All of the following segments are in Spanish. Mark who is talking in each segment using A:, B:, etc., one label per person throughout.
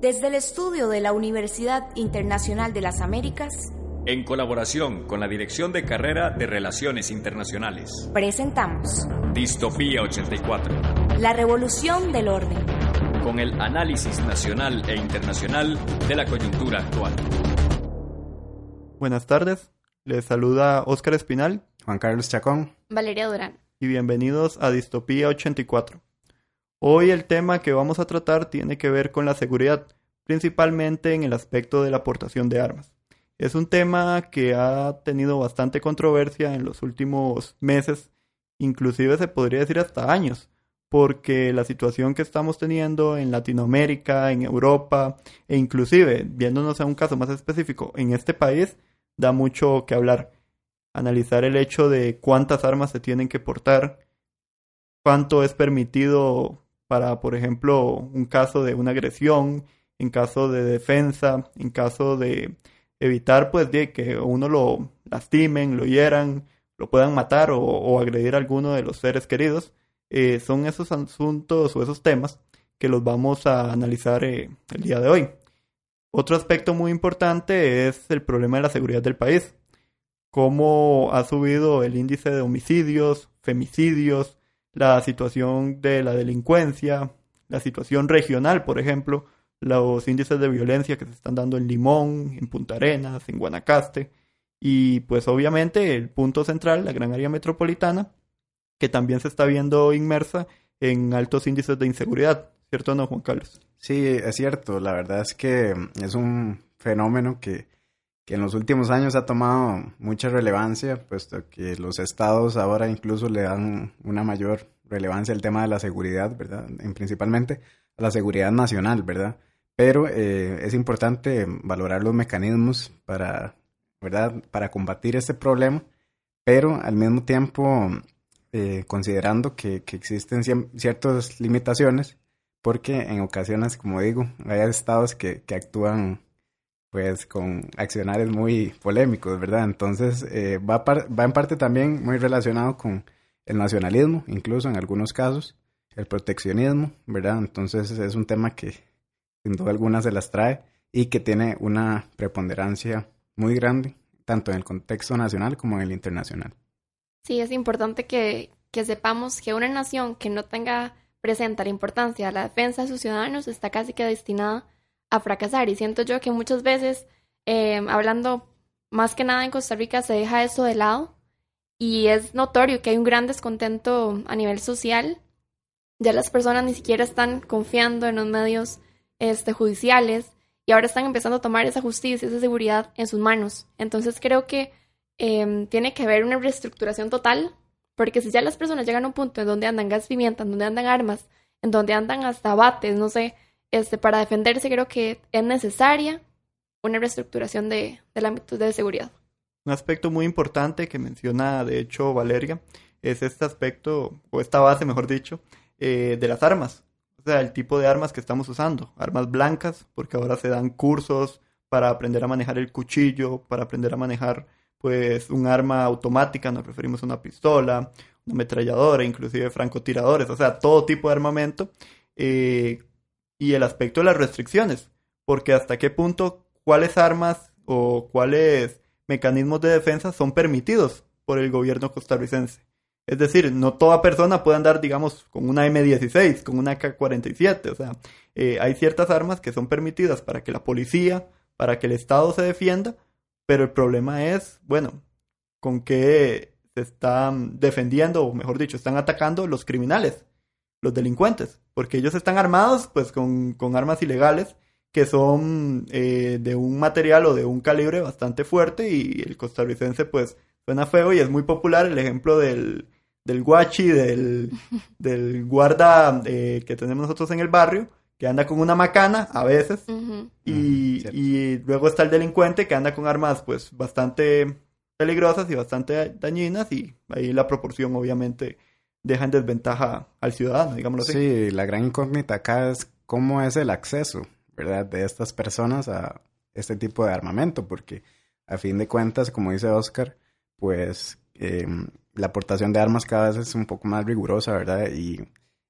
A: Desde el estudio de la Universidad Internacional de las Américas,
B: en colaboración con la Dirección de Carrera de Relaciones Internacionales,
A: presentamos
B: Distopía 84,
A: la revolución del orden,
B: con el análisis nacional e internacional de la coyuntura actual.
C: Buenas tardes, les saluda Óscar Espinal,
D: Juan Carlos Chacón,
E: Valeria Durán,
C: y bienvenidos a Distopía 84. Hoy el tema que vamos a tratar tiene que ver con la seguridad, principalmente en el aspecto de la aportación de armas. Es un tema que ha tenido bastante controversia en los últimos meses, inclusive se podría decir hasta años, porque la situación que estamos teniendo en Latinoamérica, en Europa e inclusive, viéndonos a un caso más específico, en este país, da mucho que hablar. Analizar el hecho de cuántas armas se tienen que portar, cuánto es permitido para, por ejemplo, un caso de una agresión, en caso de defensa, en caso de evitar pues que uno lo lastimen, lo hieran, lo puedan matar o, agredir a alguno de los seres queridos. Eh, son esos asuntos o esos temas que los vamos a analizar eh, el día de hoy. Otro aspecto muy importante es el problema de la seguridad del país. Cómo ha subido el índice de homicidios, femicidios, la situación de la delincuencia, la situación regional, por ejemplo, los índices de violencia que se están dando en Limón, en Punta Arenas, en Guanacaste, y pues obviamente el punto central, la gran área metropolitana, que también se está viendo inmersa en altos índices de inseguridad, ¿cierto o no, Juan Carlos?
D: Sí, es cierto, la verdad es que es un fenómeno que que en los últimos años ha tomado mucha relevancia, puesto que los estados ahora incluso le dan una mayor relevancia al tema de la seguridad, ¿verdad? En principalmente a la seguridad nacional, ¿verdad? Pero eh, es importante valorar los mecanismos para, ¿verdad? Para combatir este problema, pero al mismo tiempo eh, considerando que, que existen ciertas limitaciones, porque en ocasiones, como digo, hay estados que, que actúan pues con accionarios muy polémicos, ¿verdad? Entonces eh, va, va en parte también muy relacionado con el nacionalismo, incluso en algunos casos, el proteccionismo, ¿verdad? Entonces es un tema que sin duda alguna se las trae y que tiene una preponderancia muy grande, tanto en el contexto nacional como en el internacional.
E: Sí, es importante que, que sepamos que una nación que no tenga presente la importancia de la defensa de sus ciudadanos está casi que destinada a fracasar. Y siento yo que muchas veces, eh, hablando más que nada en Costa Rica, se deja eso de lado y es notorio que hay un gran descontento a nivel social. Ya las personas ni siquiera están confiando en los medios este, judiciales y ahora están empezando a tomar esa justicia, esa seguridad en sus manos. Entonces creo que em, tiene que haber una reestructuración total, porque si ya las personas llegan a un punto en donde andan gas pimienta, en donde andan armas, en donde andan hasta bates, no sé, este, para defenderse creo que es necesaria una reestructuración de, del ámbito de seguridad.
C: Un aspecto muy importante que menciona, de hecho, Valeria, es este aspecto, o esta base, mejor dicho, eh, de las armas. O sea, el tipo de armas que estamos usando. Armas blancas, porque ahora se dan cursos para aprender a manejar el cuchillo, para aprender a manejar, pues, un arma automática, nos referimos a una pistola, una ametralladora, inclusive francotiradores, o sea, todo tipo de armamento. Eh, y el aspecto de las restricciones, porque hasta qué punto cuáles armas o cuáles mecanismos de defensa son permitidos por el gobierno costarricense. Es decir, no toda persona puede andar, digamos, con una M16, con una K-47. O sea, eh, hay ciertas armas que son permitidas para que la policía, para que el Estado se defienda, pero el problema es, bueno, con qué se están defendiendo, o mejor dicho, están atacando los criminales, los delincuentes, porque ellos están armados pues con, con armas ilegales que son eh, de un material o de un calibre bastante fuerte y el costarricense pues suena feo y es muy popular el ejemplo del, del guachi, del, del guarda eh, que tenemos nosotros en el barrio, que anda con una macana a veces y, y, luego está el delincuente que anda con armas pues bastante peligrosas y bastante dañinas y ahí la proporción obviamente deja en desventaja al ciudadano, digámoslo así.
D: Sí, la gran incógnita acá es cómo es el acceso ¿verdad? De estas personas a este tipo de armamento, porque a fin de cuentas, como dice Oscar, pues em, la aportación de armas cada vez es un poco más rigurosa, ¿verdad? Y,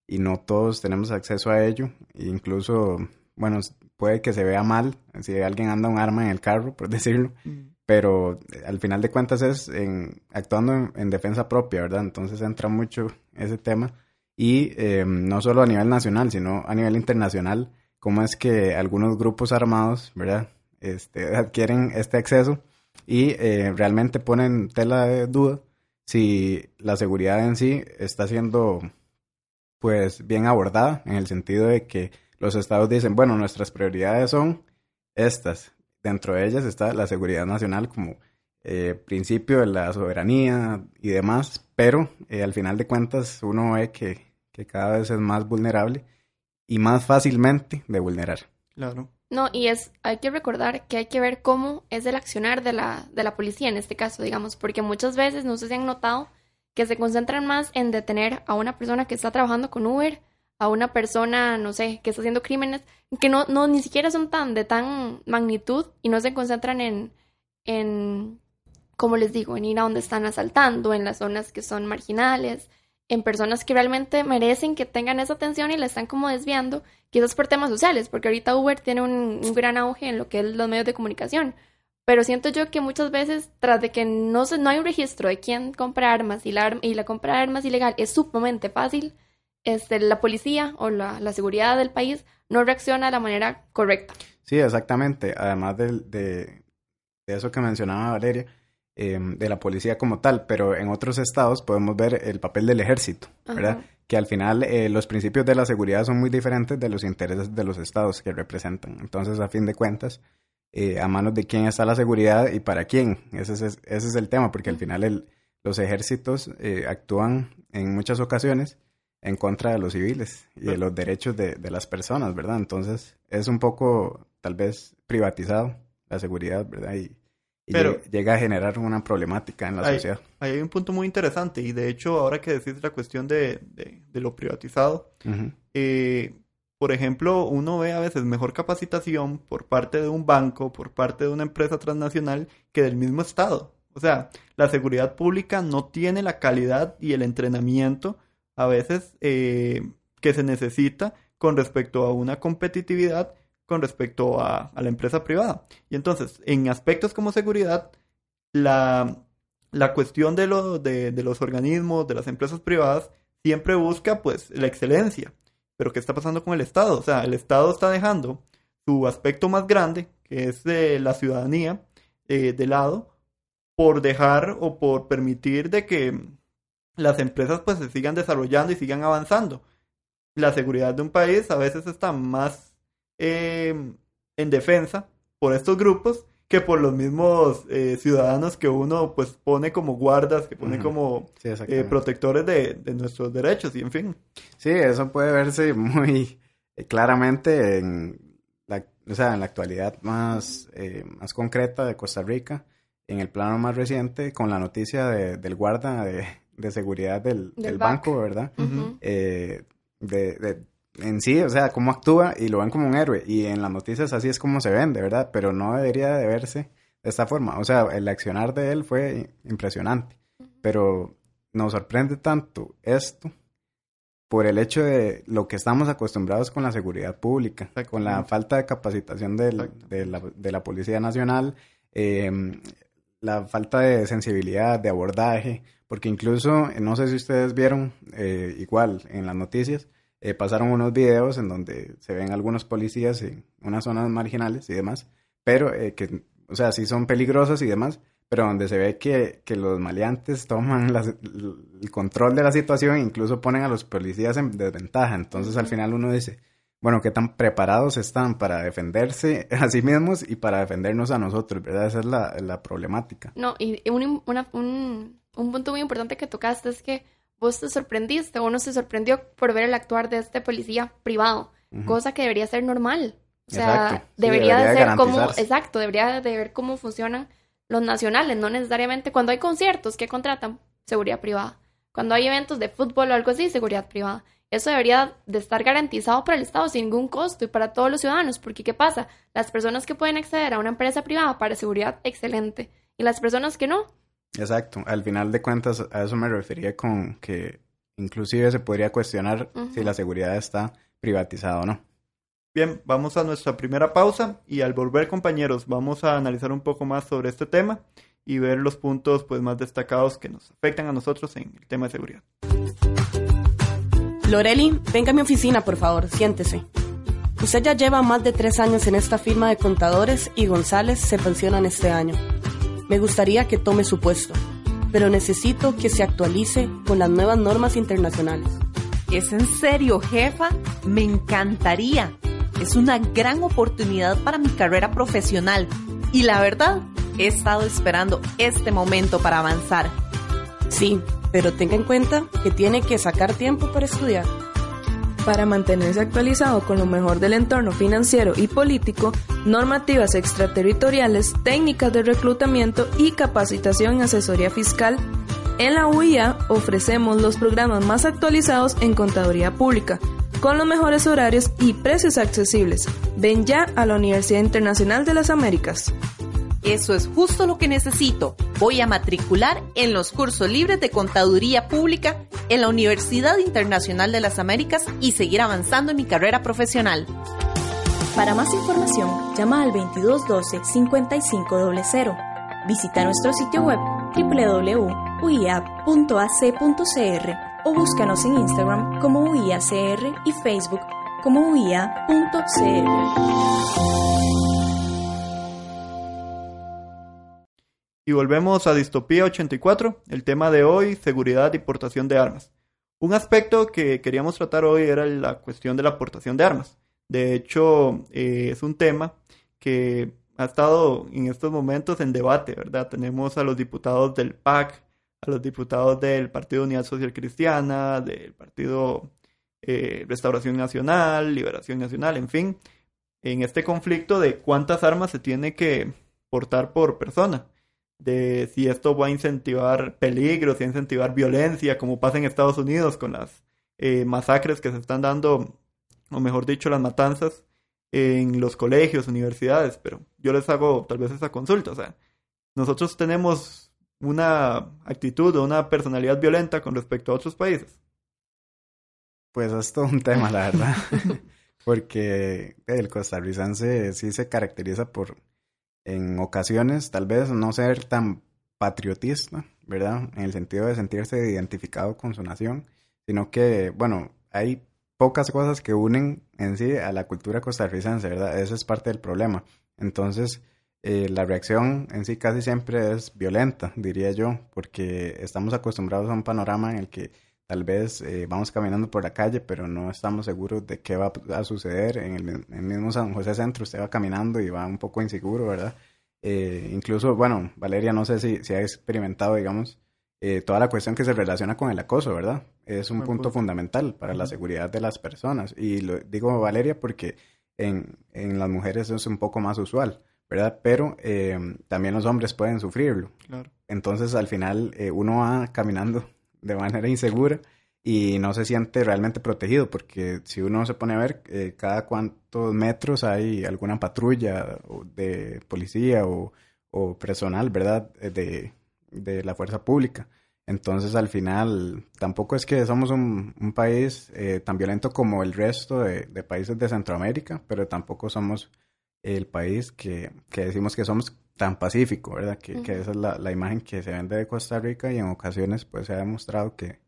D: y no todos tenemos acceso a ello. E incluso, bueno, puede que se vea mal si alguien anda un arma en el carro, por decirlo, mm. pero al final de cuentas es en, actuando en, defensa propia, ¿verdad? Entonces entra mucho ese tema. Y em, no solo a nivel nacional, sino a nivel internacional cómo es que algunos grupos armados, ¿verdad? Este, adquieren este acceso y eh, realmente ponen tela de duda si la seguridad en sí está siendo pues bien abordada en el sentido de que los estados dicen, bueno, nuestras prioridades son estas. Dentro de ellas está la seguridad nacional como eh, principio de la soberanía y demás, pero eh, al final de cuentas uno ve que, que cada vez es más vulnerable y más fácilmente de vulnerar.
C: Claro.
E: No, y es, hay que recordar que hay que ver cómo es el accionar de la, de la policía en este caso, digamos, porque muchas veces, no sé si han notado, que se concentran más en detener a una persona que está trabajando con Uber, a una persona, no sé, que está haciendo crímenes, que no, no, ni siquiera son tan de tan magnitud y no se concentran en, en, como les digo, en ir a donde están asaltando, en las zonas que son marginales, en personas que realmente merecen que tengan esa atención y la están como desviando, quizás por temas sociales, porque ahorita Uber tiene un, gran auge en lo que es los medios de comunicación. Pero siento yo que muchas veces, tras de que no, se, no hay un registro de quién compra armas y la, y la compra de armas ilegal es sumamente fácil, este, la policía o la, seguridad del país no reacciona de la manera correcta.
D: Sí, exactamente. Además de, de eso que mencionaba Valeria, Em, de la policía como tal, pero en otros estados podemos ver el papel del ejército, ¿verdad? Que al final eh, los principios de la seguridad son muy diferentes de los intereses de los estados que representan. Entonces, a fin de cuentas, eh, a manos de quién está la seguridad y para quién. Ese es, ese es el tema, porque al final el, los ejércitos eh, actúan en muchas ocasiones en contra de los civiles y de los derechos de, de las personas, ¿verdad? Entonces, es un poco, tal vez, privatizado la seguridad, ¿verdad? Y, pero llega a generar una problemática en la sociedad.
C: Ahí hay un punto muy interesante y de hecho ahora que decís la cuestión de, de, lo privatizado, eh, por ejemplo, uno ve a veces mejor capacitación por parte de un banco, por parte de una empresa transnacional que del mismo Estado. O sea, la seguridad pública no tiene la calidad y el entrenamiento a veces eh, que se necesita con respecto a una competitividad con respecto a, la empresa privada. Y entonces, en aspectos como seguridad, la, cuestión de, lo, de, los organismos, de las empresas privadas, siempre busca pues la excelencia. Pero ¿qué está pasando con el Estado? O sea, el Estado está dejando su aspecto más grande, que es de la ciudadanía, eh, de lado, por dejar o por permitir de que las empresas pues se sigan desarrollando y sigan avanzando. La seguridad de un país a veces está más Em, en defensa por estos grupos que por los mismos eh, ciudadanos que uno pues pone como guardas, que pone como eh, protectores de, nuestros derechos y en fin.
D: Sí, eso puede verse muy eh, claramente en la, o sea, en la actualidad más, más concreta de Costa Rica, en el plano más reciente, con la noticia del guarda de, seguridad del, banco, ¿verdad? de, de, en sí, o sea, cómo actúa y lo ven como un héroe. Y en las noticias así es como se vende, ¿verdad? Pero no debería de verse de esta forma. O sea, el accionar de él fue impresionante. Pero nos sorprende tanto esto por el hecho de lo que estamos acostumbrados con la seguridad pública, con la falta de capacitación de, la, Policía Nacional, em, la falta de sensibilidad, de abordaje, porque incluso, no sé si ustedes vieron, eh, igual en las noticias, eh, pasaron unos videos en donde se ven algunos policías en unas zonas marginales y demás, pero eh, que, o sea, sí son peligrosos y demás, pero donde se ve que, que los maleantes toman el control de la situación e incluso ponen a los policías en desventaja. Entonces al final uno dice, bueno, qué tan preparados están para defenderse a sí mismos y para defendernos a nosotros, ¿verdad? Esa es la, la problemática.
E: No, y un, un, un punto muy importante que tocaste es que vos te sorprendiste, uno se sorprendió por ver el actuar de este policía privado, cosa que debería ser normal. O sea, debería, de ser como, exacto, debería de ver cómo funcionan los nacionales, no necesariamente cuando hay conciertos que contratan seguridad privada, cuando hay eventos de fútbol o algo así, seguridad privada. Eso debería de estar garantizado para el Estado sin ningún costo y para todos los ciudadanos, porque ¿qué pasa? Las personas que pueden acceder a una empresa privada para seguridad, excelente, y las personas que no.
D: Exacto, al final de cuentas a eso me refería con que inclusive se podría cuestionar si la seguridad está privatizada o no.
C: Bien, vamos a nuestra primera pausa y al volver compañeros vamos a analizar un poco más sobre este tema y ver los puntos pues más destacados que nos afectan a nosotros en el tema de seguridad.
F: Loreli, venga a mi oficina por favor, siéntese. Usted ya lleva más de tres años en esta firma de contadores y González se pensionan este año. Me gustaría que tome su puesto, pero necesito que se actualice con las nuevas normas internacionales.
G: ¿Es en serio, jefa? Me encantaría. Es una gran oportunidad para mi carrera profesional y la verdad, he estado esperando este momento para avanzar.
F: Sí, pero tenga en cuenta que tiene que sacar tiempo para estudiar.
H: Para mantenerse actualizado con lo mejor del entorno financiero y político, normativas extraterritoriales, técnicas de reclutamiento y capacitación en asesoría fiscal, en la UIA ofrecemos los programas más actualizados en contaduría pública, con los mejores horarios y precios accesibles. Ven ya a la Universidad Internacional de las Américas.
G: Eso es justo lo que necesito. Voy a matricular en los cursos libres de contaduría pública en la Universidad Internacional de las Américas y seguir avanzando en mi carrera profesional.
A: Para más información, llama al 2212-5500. Visita nuestro sitio web www.uia.ac.cr o búscanos en Instagram como UIACR y Facebook como UIA.cr.
C: Y volvemos a Distopía 84, el tema de hoy, seguridad y portación de armas. Un aspecto que queríamos tratar hoy era la cuestión de la portación de armas. De hecho, eh, es un tema que ha estado en estos momentos en debate, ¿verdad? Tenemos a los diputados del PAC, a los diputados del Partido Unidad Social Cristiana, del Partido eh, Restauración Nacional, Liberación Nacional, en fin, en este conflicto de cuántas armas se tiene que portar por persona, de si esto va a incentivar peligros, si va a incentivar violencia, como pasa en Estados Unidos con las eh, masacres que se están dando, o mejor dicho, las matanzas en los colegios, universidades, pero yo les hago tal vez esa consulta, o sea, nosotros tenemos una actitud o una personalidad violenta con respecto a otros países?
D: Pues es todo un tema, la verdad. Porque el costarricense sí se caracteriza por, en ocasiones, tal vez no ser tan patriotista, ¿verdad? En el sentido de sentirse identificado con su nación, sino que, bueno, hay pocas cosas que unen en sí a la cultura costarricense, ¿verdad? Eso es parte del problema. Entonces, eh, la reacción en sí casi siempre es violenta, diría yo, porque estamos acostumbrados a un panorama en el que tal vez eh, vamos caminando por la calle, pero no estamos seguros de qué va a suceder. En el, mismo San José Centro usted va caminando y va un poco inseguro, ¿verdad? Eh, incluso, bueno, Valeria, no sé si, si ha experimentado, digamos, toda la cuestión que se relaciona con el acoso, ¿verdad? Es un punto fundamental para la seguridad de las personas. Y lo digo Valeria porque en, en las mujeres es un poco más usual. ¿verdad? Pero eh, también los hombres pueden sufrirlo. Entonces, al final, eh, uno va caminando de manera insegura y no se siente realmente protegido, porque si uno se pone a ver, eh, cada cuántos metros hay alguna patrulla de policía o, personal, ¿verdad? De, la fuerza pública. Entonces, al final, tampoco es que somos un, país tan violento como el resto de, de países de Centroamérica, pero tampoco somos el país que, que decimos que somos tan pacífico, ¿verdad? Que, que esa es la, la, imagen que se vende de Costa Rica y en ocasiones pues se ha demostrado que,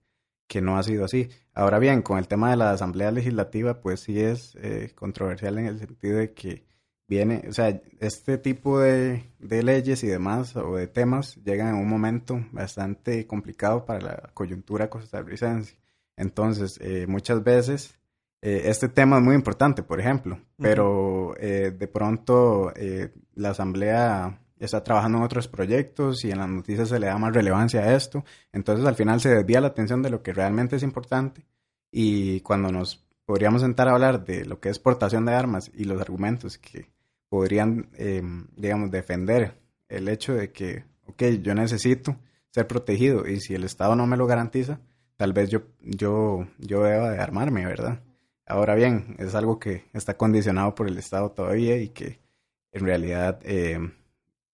D: que no ha sido así. Ahora bien, con el tema de la Asamblea Legislativa pues sí es eh, controversial en el sentido de que viene, o sea, este tipo de, de, leyes y demás o de temas llegan en un momento bastante complicado para la coyuntura costarricense. Entonces, eh, muchas veces eh, este tema es muy importante, por ejemplo, pero eh, de pronto la Asamblea está trabajando en otros proyectos y en las noticias se le da más relevancia a esto. Entonces, al final se desvía la atención de lo que realmente es importante y cuando nos podríamos sentar a hablar de lo que es portación de armas y los argumentos que podrían, em, digamos, defender el hecho de que, ok, yo necesito ser protegido y si el Estado no me lo garantiza, tal vez yo, yo, yo deba de armarme, ¿verdad? Ahora bien, es algo que está condicionado por el Estado todavía y que en realidad, em,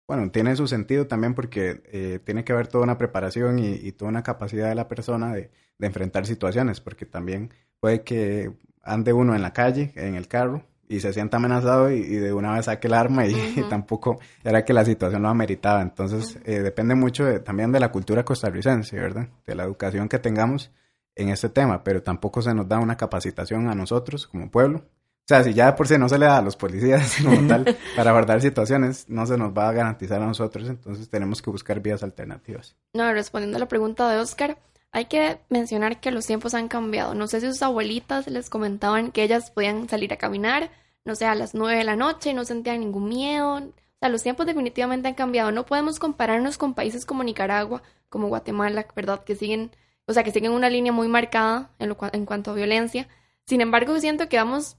D: bueno, tiene su sentido también porque eh, tiene que haber toda una preparación y, toda una capacidad de la persona de, de enfrentar situaciones, porque también puede que ande uno en la calle, en el carro, y se sienta amenazado y, de una vez saque el arma y, tampoco era que la situación lo ameritaba. Entonces, eh, depende mucho también de la cultura costarricense, ¿verdad? De la educación que tengamos en este tema, pero tampoco se nos da una capacitación a nosotros como pueblo. O sea, si ya por sí no se le da a los policías como tal para abordar situaciones, no se nos va a garantizar a nosotros, entonces tenemos que buscar vías alternativas.
E: No, respondiendo a la pregunta de Oscar, hay que mencionar que los tiempos han cambiado. No sé si sus abuelitas les comentaban que ellas podían salir a caminar, no sé, a las nueve de la noche, no sentían ningún miedo. O sea, los tiempos definitivamente han cambiado. No podemos compararnos con países como Nicaragua, como Guatemala, ¿verdad? Que siguen, o sea, que siguen una línea muy marcada en, lo, en cuanto a violencia. Sin embargo, siento que vamos,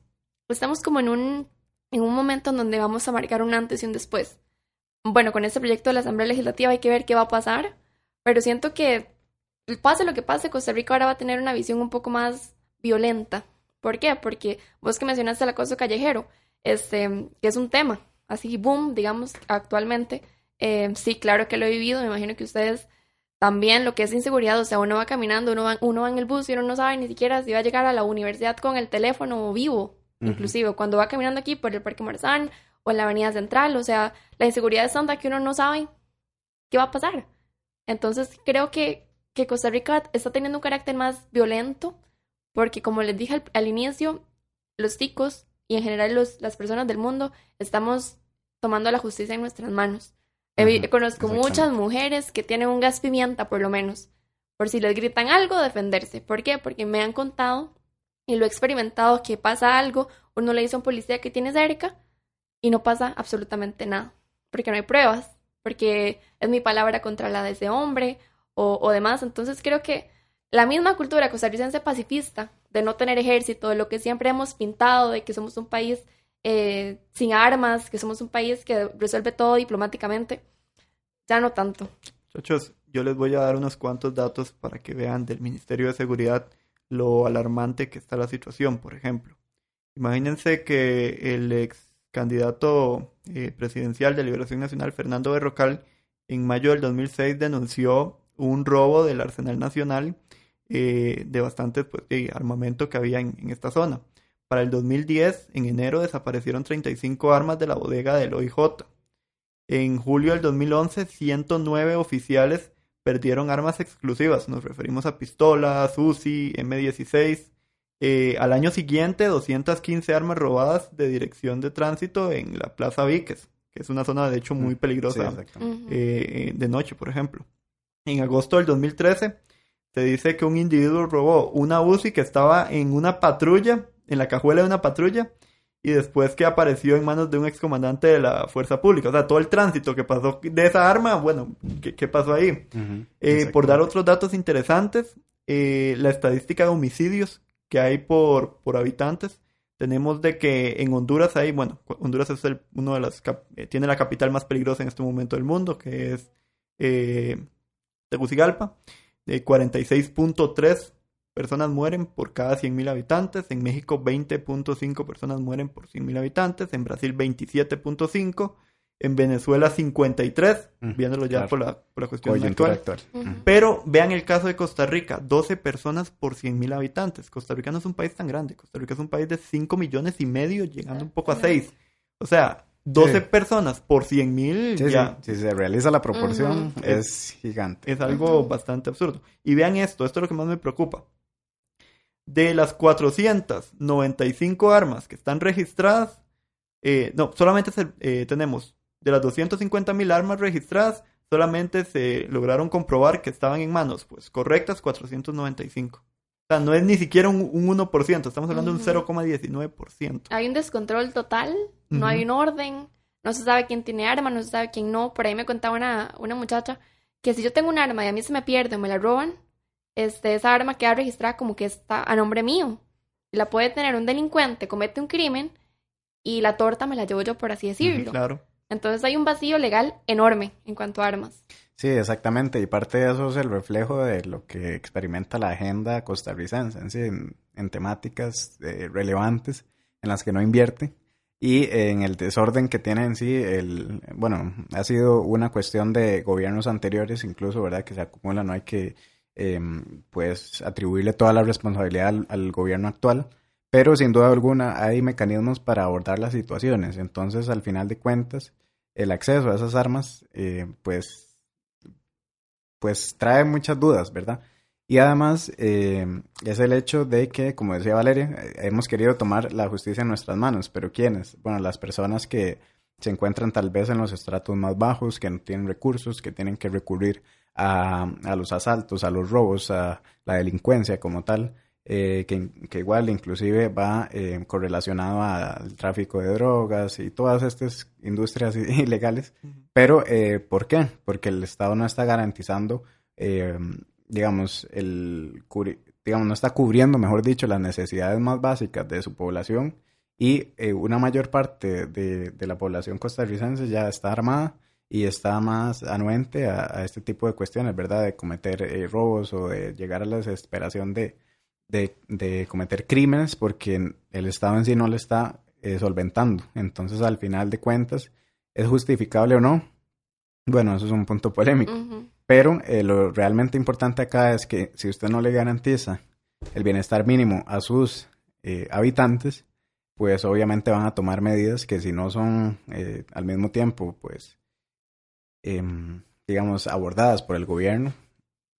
E: estamos como en un, en un momento en donde vamos a marcar un antes y un después. Bueno, con este proyecto de la Asamblea Legislativa hay que ver qué va a pasar, pero siento que pase lo que pase, Costa Rica ahora va a tener una visión un poco más violenta. ¿Por qué? Porque vos que mencionaste el acoso callejero, este, que es un tema, así boom, digamos, actualmente. Eh, sí, claro que lo he vivido, me imagino que ustedes también lo que es inseguridad, o sea, uno va caminando, uno va, uno va en el bus y uno no sabe ni siquiera si va a llegar a la universidad con el teléfono vivo, inclusive cuando va caminando aquí por el Parque Marzán o en la Avenida Central, o sea, la inseguridad es tanta que uno no sabe qué va a pasar. Entonces creo que que Costa Rica está teniendo un carácter más violento, porque como les dije al, inicio, los ticos y en general los, las personas del mundo estamos tomando la justicia en nuestras manos. Conozco muchas mujeres que tienen un gas pimienta, por lo menos, por si les gritan algo, defenderse. ¿Por qué? Porque me han contado y lo he experimentado que pasa algo, uno le dice a un policía que tiene cerca y no pasa absolutamente nada, porque no hay pruebas, porque es mi palabra contra la de ese hombre o, demás. Entonces creo que la misma cultura costarricense pacifista, de no tener ejército, de lo que siempre hemos pintado, de que somos un país eh, sin armas, que somos un país que resuelve todo diplomáticamente, ya no tanto.
C: Muchachos, yo les voy a dar unos cuantos datos para que vean del Ministerio de Seguridad lo alarmante que está la situación, por ejemplo. Imagínense que el ex candidato eh, presidencial de Liberación Nacional, Fernando Berrocal, en mayo del 2006 denunció un robo del arsenal nacional eh, de bastante pues, armamento que había en, esta zona. Para el 2010, en enero, desaparecieron 35 armas de la bodega del OIJ. En julio del 2011, 109 oficiales perdieron armas exclusivas. Nos referimos a pistolas, UCI, M16. Eh, al año siguiente, 215 armas robadas de dirección de tránsito en la Plaza Víquez, que es una zona de hecho muy mm, peligrosa eh, de noche, por ejemplo en agosto del 2013, se dice que un individuo robó una UCI que estaba en una patrulla, en la cajuela de una patrulla, y después que apareció en manos de un excomandante de la fuerza pública. O sea, todo el tránsito que pasó de esa arma, bueno, ¿qué, pasó ahí? Eh, por dar otros datos interesantes, eh, la estadística de homicidios que hay por, por habitantes, tenemos de que en Honduras hay, bueno, Honduras es el, uno de las, eh, tiene la capital más peligrosa en este momento del mundo, que es Tegucigalpa, de 46.3 personas mueren por cada 100.000 habitantes, en México 20.5 personas mueren por 100.000 habitantes, en Brasil 27.5, en Venezuela 53, viéndolo ya por, la, por, la, cuestión actual. Pero vean el caso de Costa Rica, 12 personas por 100.000 habitantes. Costa Rica no es un país tan grande, Costa Rica es un país de 5 millones y medio, llegando un poco a 6. O sea, 12 personas por 100 mil. ya.
D: Si se realiza la proporción, es, gigante.
C: Es algo bastante absurdo. Y vean esto, esto es lo que más me preocupa. De las 495 armas que están registradas, eh, no, solamente se- eh, tenemos de las 250 mil armas registradas, solamente se lograron comprobar que estaban en manos, pues, correctas 495. O sea, no es ni siquiera un, un 1%, estamos hablando de
E: Ujú.
C: un 0,19%.
E: Hay un descontrol total, no hay un orden, no se sabe quién tiene arma, no se sabe quién no. Por ahí me contaba una, una muchacha que si yo tengo un arma y a mí se me pierde o me la roban, este, esa arma queda registrada como que está a nombre mío. La puede tener un delincuente, comete un crimen y la torta me la llevo yo, por así decirlo.
C: Claro.
E: Entonces hay un vacío legal enorme en cuanto a armas.
D: Sí, exactamente. Y parte de eso es el reflejo de lo que experimenta la agenda costarricense en, sí, en, en temáticas eh, relevantes en las que no invierte y en el desorden que tiene en sí el bueno ha sido una cuestión de gobiernos anteriores incluso verdad que se acumula no hay que eh, pues atribuirle toda la responsabilidad al, gobierno actual pero sin duda alguna hay mecanismos para abordar las situaciones entonces al final de cuentas el acceso a esas armas eh, pues pues trae muchas dudas, ¿verdad? Y además eh, es el hecho de que, como decía Valeria, eh, hemos querido tomar la justicia en nuestras manos, pero ¿quiénes? Bueno, las personas que se encuentran tal vez en los estratos más bajos, que no tienen recursos, que tienen que recurrir a, a los asaltos, a los robos, a la delincuencia como tal, eh, que, que igual inclusive va eh, correlacionado al tráfico de drogas y todas estas industrias ilegales. Pero, eh, ¿por qué? Porque el Estado no está garantizando, eh, digamos, el, digamos, no está cubriendo, mejor dicho, las necesidades más básicas de su población y eh, una mayor parte de, de la población costarricense ya está armada y está más anuente a, a este tipo de cuestiones, ¿verdad? De cometer eh, robos o de llegar a la desesperación de, de, de cometer crímenes porque el Estado en sí no le está eh, solventando. Entonces, al final de cuentas, ¿es justificable o no? Bueno, eso es un punto polémico. Pero eh, lo realmente importante acá es que si usted no le garantiza el bienestar mínimo a sus eh, habitantes, pues obviamente van a tomar medidas que si no son eh, al mismo tiempo, pues, em, digamos, abordadas por el gobierno,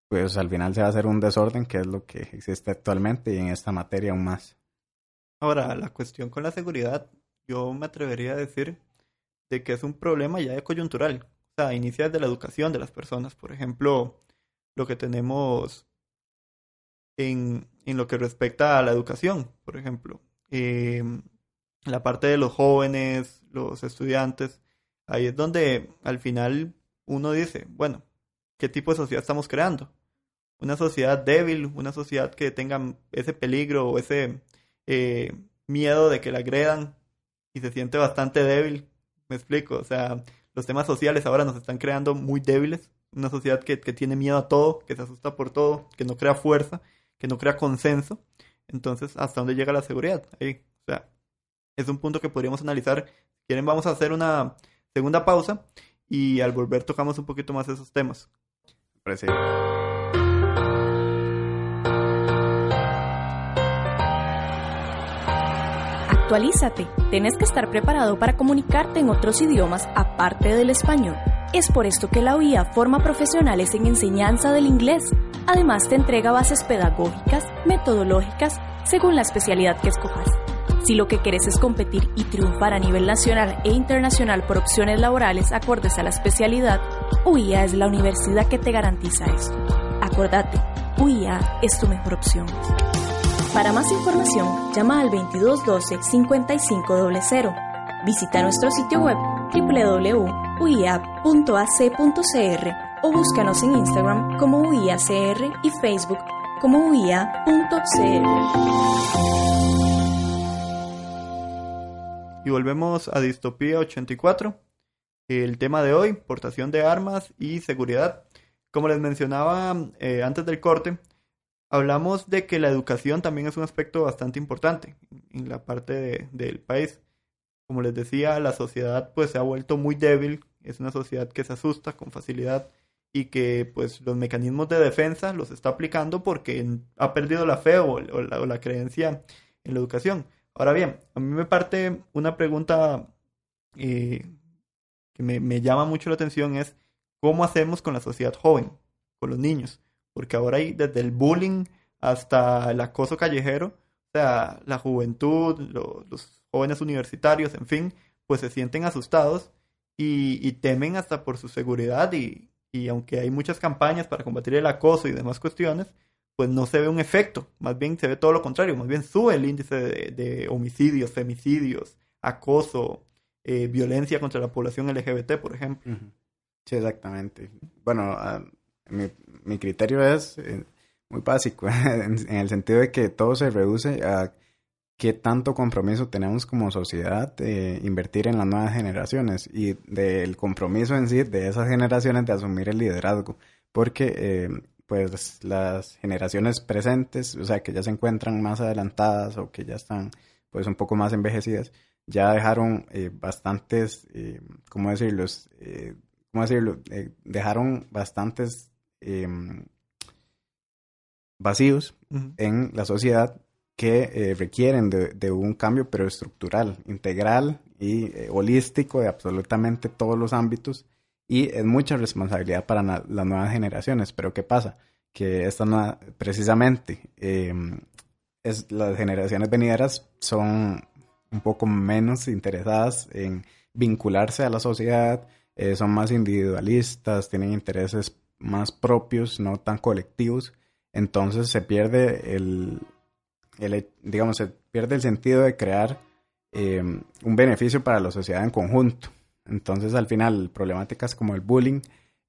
D: pues al final se va a hacer un desorden que es lo que existe actualmente y en esta materia aún más.
C: Ahora, la cuestión con la seguridad, yo me atrevería a decir de que es un problema ya de coyuntural. O sea, inicia desde la educación de las personas. Por ejemplo, lo que tenemos en, en lo que respecta a la educación, por ejemplo. Eh, la parte de los jóvenes, los estudiantes, ahí es donde al final uno dice, bueno, ¿qué tipo de sociedad estamos creando? Una sociedad débil, una sociedad que tenga ese peligro o ese eh, miedo de que la agredan y se siente bastante débil. Me explico, o sea, los temas sociales ahora nos están creando muy débiles. Una sociedad que, que tiene miedo a todo, que se asusta por todo, que no crea fuerza, que no crea consenso. Entonces, ¿hasta dónde llega la seguridad? Ahí, o sea, es un punto que podríamos analizar. Si quieren, vamos a hacer una segunda pausa y al volver tocamos un poquito más esos temas.
D: Parece-
A: Actualízate. Tenés que estar preparado para comunicarte en otros idiomas aparte del español. Es por esto que la UIA forma profesionales en enseñanza del inglés. Además te entrega bases pedagógicas, metodológicas, según la especialidad que escojas. Si lo que quieres es competir y triunfar a nivel nacional e internacional por opciones laborales acordes a la especialidad, UIA es la universidad que te garantiza esto. Acordate, UIA es tu mejor opción. Para más información, llama al 2212-5500. Visita nuestro sitio web www.uia.ac.cr o búscanos en Instagram como UIACR y Facebook como UIA.cr.
C: Y volvemos a Distopía 84. El tema de hoy, portación de armas y seguridad. Como les mencionaba eh, antes del corte, hablamos de que la educación también es un aspecto bastante importante en la parte de- del país. Como les decía, la sociedad pues se ha vuelto muy débil, es una sociedad que se asusta con facilidad y que pues los mecanismos de defensa los está aplicando porque ha perdido la fe o la creencia en la educación. Ahora bien, a mí me parte una pregunta eh, que me, llama mucho la atención es cómo hacemos con la sociedad joven, con los niños, porque ahora hay desde el bullying hasta el acoso callejero, o sea, la juventud, lo- los jóvenes universitarios, en fin, pues se sienten asustados y, temen hasta por su seguridad y, y aunque hay muchas campañas para combatir el acoso y demás cuestiones, pues no se ve un efecto, más bien se ve todo lo contrario, más bien sube el índice de, homicidios, femicidios, acoso, eh, violencia contra la población LGBT, por ejemplo.
D: Sí, exactamente. Bueno, ah, mi, criterio es eh, muy básico, en, el sentido de que todo se reduce a qué tanto compromiso tenemos como sociedad de invertir en las nuevas generaciones y del compromiso en sí de esas generaciones de asumir el liderazgo. Porque eh, pues las generaciones presentes, o sea, que ya se encuentran más adelantadas o que ya están pues un poco más envejecidas, ya dejaron eh, bastantes, eh, ¿cómo decirlo? Eh, ¿Cómo decirlo? Eh, dejaron bastantes vacíos en la sociedad que requieren de, de, un cambio pero estructural, integral y holístico de absolutamente todos los ámbitos y es mucha responsabilidad para las nuevas generaciones. Pero ¿qué pasa? Que esta precisamente em, es, las generaciones venideras son un poco menos interesadas en vincularse a la sociedad, eh, son más individualistas, tienen intereses más propios, no tan colectivos. Entonces se pierde el, digamos, se pierde el sentido de crear em, un beneficio para la sociedad en conjunto. Entonces, al final, problemáticas como el bullying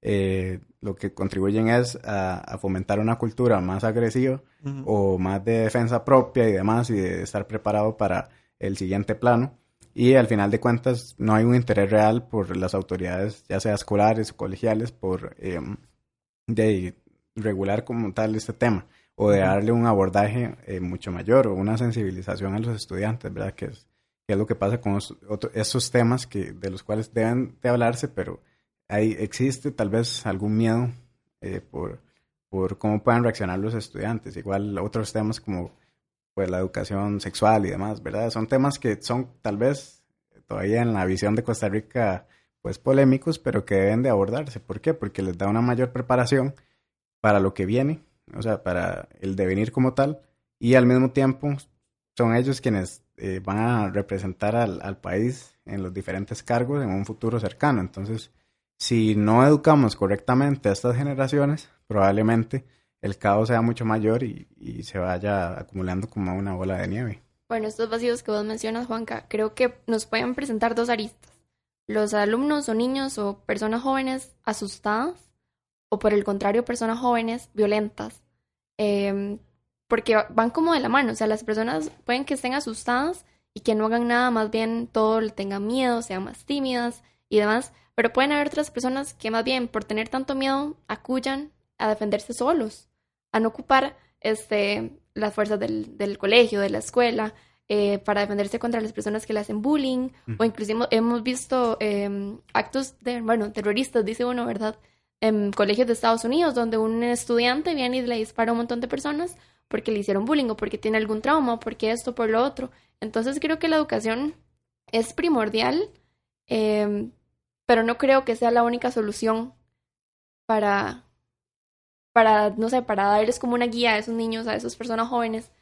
D: eh, lo que contribuyen es a, fomentar una cultura más agresiva o más de defensa propia y demás y de estar preparado para el siguiente plano. Y al final de cuentas no hay un interés real por las autoridades, ya sea escolares o colegiales, por em, de regular como tal este tema o de darle un abordaje eh, mucho mayor o una sensibilización a los estudiantes, ¿verdad? Que es es lo que pasa con esos temas que, de los cuales deben de hablarse, pero hay, existe tal vez algún miedo eh, por, por cómo puedan reaccionar los estudiantes. Igual otros temas como pues, la educación sexual y demás, ¿verdad? Son temas que son tal vez todavía en la visión de Costa Rica pues polémicos, pero que deben de abordarse. ¿Por qué? Porque les da una mayor preparación para lo que viene, o sea, para el devenir como tal, y al mismo tiempo son ellos quienes eh, van a representar al, al, país en los diferentes cargos en un futuro cercano. Entonces, si no educamos correctamente a estas generaciones, probablemente el caos sea mucho mayor y, y se vaya acumulando como una bola de nieve.
E: Bueno, estos vacíos que vos mencionas, Juanca, creo que nos pueden presentar dos aristas. Los alumnos o niños o personas jóvenes asustadas o por el contrario personas jóvenes violentas. Eh, porque van como de la mano, o sea, las personas pueden que estén asustadas y que no hagan nada, más bien todo le tengan miedo, sean más tímidas y demás, pero pueden haber otras personas que más bien por tener tanto miedo acuyan a defenderse solos, a no ocupar este, las fuerzas del, del colegio, de la escuela, eh, para defenderse contra las personas que le hacen bullying, o inclusive hemos visto em, actos de, bueno, terroristas, dice uno, ¿verdad? En colegios de Estados Unidos, donde un estudiante viene y le dispara a un montón de personas porque le hicieron bullying o porque tiene algún trauma porque esto por lo otro. Entonces creo que la educación es primordial, em, pero no creo que sea la única solución para, para, no sé, para darles como una guía a esos niños, a esas personas jóvenes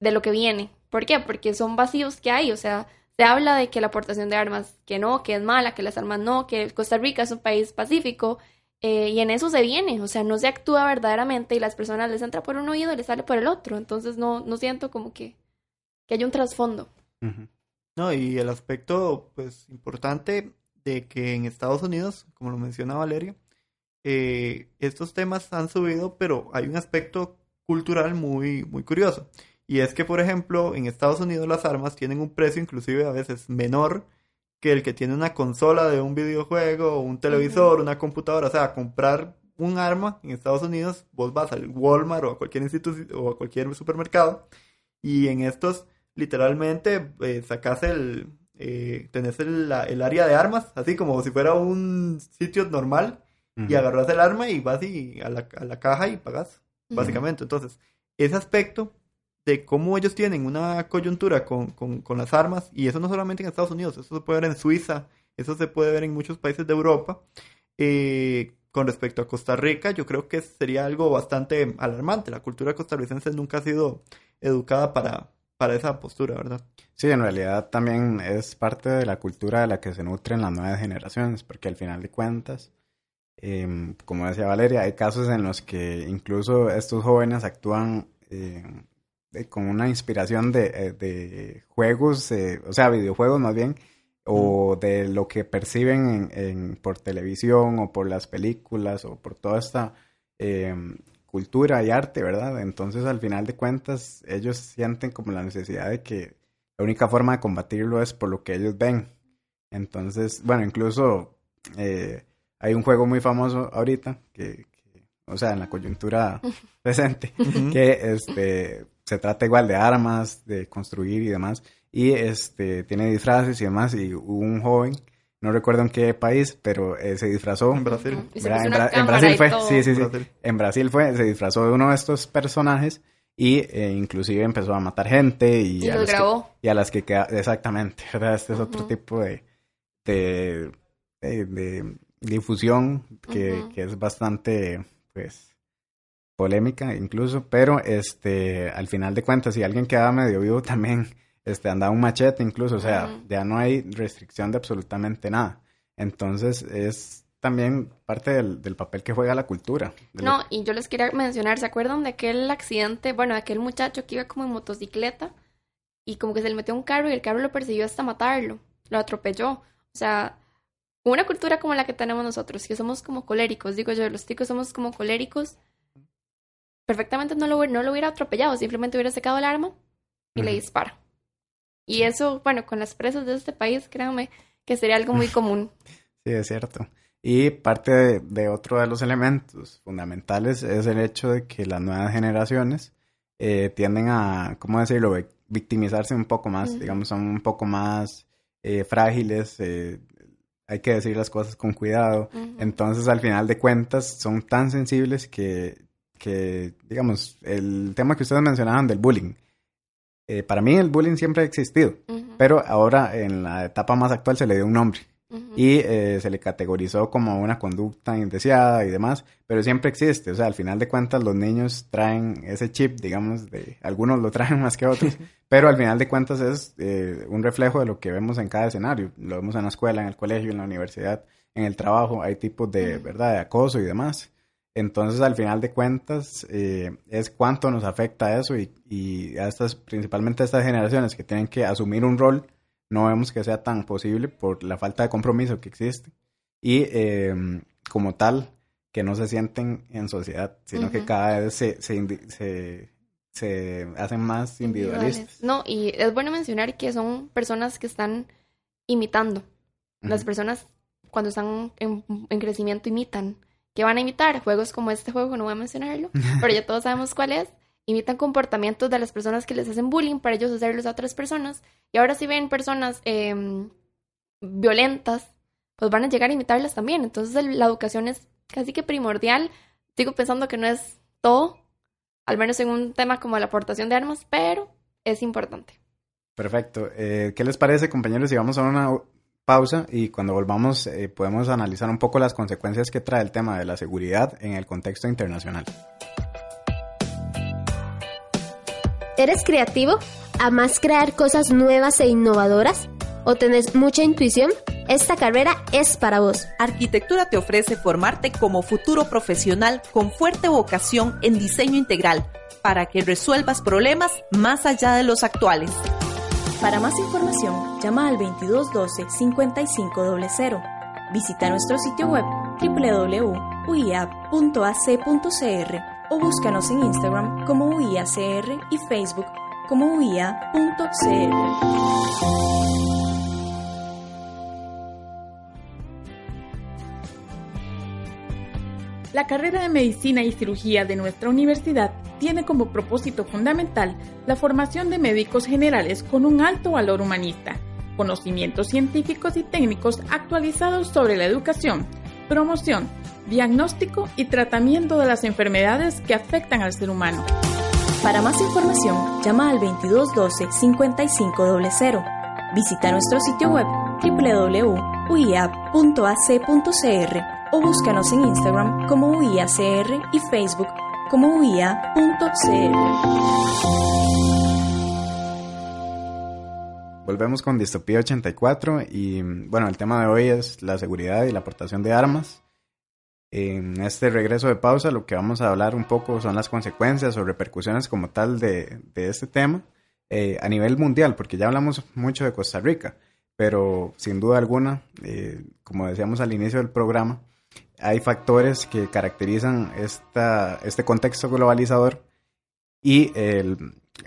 E: de lo que viene. ¿Por qué? Porque son vacíos que hay, o sea, se habla de que la aportación de armas, que no, que es mala, que las armas no, que Costa Rica es un país pacífico, eh, y en eso se viene, o sea, no se actúa verdaderamente y las personas les entra por un oído y les sale por el otro. Entonces no, no siento como que, que hay un trasfondo.
C: No, y el aspecto, pues, importante de que en Estados Unidos, como lo menciona Valeria, eh, estos temas han subido, pero hay un aspecto cultural muy, muy curioso. Y es que, por ejemplo, en Estados Unidos las armas tienen un precio inclusive a veces menor que el que tiene una consola de un videojuego, un televisor, una computadora, o sea, comprar un arma en Estados Unidos, vos vas al Walmart o a cualquier institución o a cualquier supermercado y en estos literalmente eh, sacas el, eh, tenés el, área de armas, así como si fuera un sitio normal y agarras el arma y vas y a, la, a la caja y pagas, básicamente. Entonces, ese aspecto de cómo ellos tienen una coyuntura con, con, las armas, y eso no solamente en Estados Unidos, eso se puede ver en Suiza, eso se puede ver en muchos países de Europa. Eh, con respecto a Costa Rica, yo creo que sería algo bastante alarmante. La cultura costarricense nunca ha sido educada para, para esa postura, ¿verdad?
D: Sí, en realidad también es parte de la cultura de la que se nutren las nuevas generaciones, porque al final de cuentas, em, como decía Valeria, hay casos en los que incluso estos jóvenes actúan con una inspiración de, eh, de juegos, eh, o sea, videojuegos más bien, o de lo que perciben en, por televisión o por las películas o por toda esta em, cultura y arte, ¿verdad? Entonces, al final de cuentas, ellos sienten como la necesidad de que la única forma de combatirlo es por lo que ellos ven. Entonces, bueno, incluso eh, hay un juego muy famoso ahorita, que, o sea, en la coyuntura presente, que este, se trata igual de armas, de construir y demás, y este tiene disfraces y demás y hubo un joven no recuerdo en qué país, pero eh, se disfrazó.
C: En Brasil.
D: En, Brasil fue, sí, sí, sí. En Brasil fue, se disfrazó de uno de estos personajes y eh, inclusive empezó a matar gente y,
E: y
D: a,
E: lo grabó.
D: Que, y a las que queda, exactamente, ¿verdad? Este es otro tipo de, de, de, difusión que, que, es bastante, pues, polémica incluso, pero este, al final de cuentas, si alguien queda medio vivo también este, andaba un machete incluso, o sea, ya no hay restricción de absolutamente nada. Entonces es también parte del, papel que juega la cultura.
E: No, y yo les quería mencionar, ¿se acuerdan de aquel accidente, bueno, de aquel muchacho que iba como en motocicleta y como que se le metió un carro y el carro lo persiguió hasta matarlo, lo atropelló? O sea, una cultura como la que tenemos nosotros, que somos como coléricos, digo yo, los ticos somos como coléricos, perfectamente no lo, no lo hubiera atropellado, simplemente hubiera secado el arma y le dispara. Y eso, bueno, con las presas de este país, créanme que sería algo muy común.
D: Sí, es cierto. Y parte de, otro de los elementos fundamentales es el hecho de que las nuevas generaciones eh, tienden a, ¿cómo decirlo?, victimizarse un poco más, digamos, son un poco más eh, frágiles, eh, hay que decir las cosas con cuidado. Entonces, al final de cuentas, son tan sensibles que, que, digamos, el tema que ustedes mencionaban del bullying, eh, para mí el bullying siempre ha existido, pero ahora en la etapa más actual se le dio un nombre y eh, se le categorizó como una conducta indeseada y demás, pero siempre existe, o sea, al final de cuentas los niños traen ese chip, digamos, de algunos lo traen más que otros, pero al final de cuentas es eh, un reflejo de lo que vemos en cada escenario, lo vemos en la escuela, en el colegio, en la universidad, en el trabajo, hay tipos de, ¿verdad?, de acoso y demás. Entonces, al final de cuentas, eh, es cuánto nos afecta eso y, y a estas, principalmente a estas generaciones que tienen que asumir un rol, no vemos que sea tan posible por la falta de compromiso que existe. Y em, como tal, que no se sienten en sociedad, sino que cada vez se, se, se, hacen más individualistas.
E: No, y es bueno mencionar que son personas que están imitando. Las personas cuando están en, en crecimiento imitan ¿Qué van a imitar? Juegos como este juego, no voy a mencionarlo, pero ya todos sabemos cuál es. Imitan comportamientos de las personas que les hacen bullying para ellos hacerlos a otras personas. Y ahora si ven personas em, violentas, pues van a llegar a imitarlas también. Entonces la educación es casi que primordial. Sigo pensando que no es todo, al menos en un tema como la aportación de armas, pero es importante.
D: Perfecto. Eh, ¿Qué les parece, compañeros, si vamos a una pausa y cuando volvamos eh, podemos analizar un poco las consecuencias que trae el tema de la seguridad en el contexto internacional.
I: ¿Eres creativo? ¿Amas crear cosas nuevas e innovadoras? ¿O tenés mucha intuición? Esta carrera es para vos.
G: Arquitectura te ofrece formarte como futuro profesional con fuerte vocación en diseño integral para que resuelvas problemas más allá de los actuales.
A: Para más información, llama al 2212-5500. Visita nuestro sitio web www.uia.ac.cr o búscanos en Instagram como UIACR y Facebook como UIA.cr.
J: La carrera de Medicina y Cirugía de nuestra universidad tiene como propósito fundamental la formación de médicos generales con un alto valor humanista, conocimientos científicos y técnicos actualizados sobre la educación, promoción, diagnóstico y tratamiento de las enfermedades que afectan al ser humano.
A: Para más información, llama al 2212-5500. Visita nuestro sitio web www.uia.ac.cr o búscanos en Instagram como UIACR y Facebook como
D: volvemos con Distopía 84 y bueno, el tema de hoy es la seguridad y la aportación de armas. En este regreso de pausa lo que vamos a hablar un poco son las consecuencias o repercusiones como tal de, este tema eh, a nivel mundial, porque ya hablamos mucho de Costa Rica, pero sin duda alguna, eh, como decíamos al inicio del programa, hay factores que caracterizan esta, este contexto globalizador y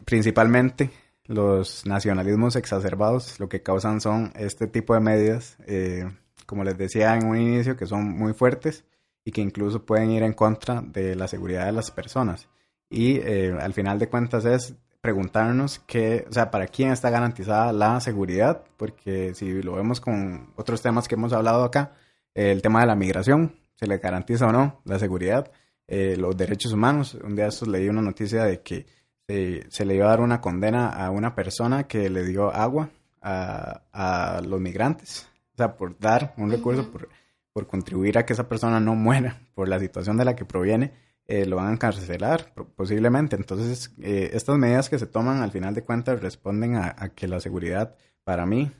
D: principalmente los nacionalismos exacerbados lo que causan son este tipo de medidas, eh, como les decía en un inicio, que son muy fuertes y que incluso pueden ir en contra de la seguridad de las personas. Y eh, al final de cuentas es preguntarnos qué, o sea, para quién está garantizada la seguridad, porque si lo vemos con otros temas que hemos hablado acá, el tema de la migración, se le garantiza o no la seguridad, eh, los derechos humanos. Un día estos leí una noticia de que se le iba a dar una condena a una persona que le dio agua a, los migrantes. O sea, por dar un recurso, por, por, contribuir a que esa persona no muera por la situación de la que proviene, eh, lo van a encarcelar posiblemente. Entonces, eh, estas medidas que se toman al final de cuentas responden a, a, que la seguridad, para mí,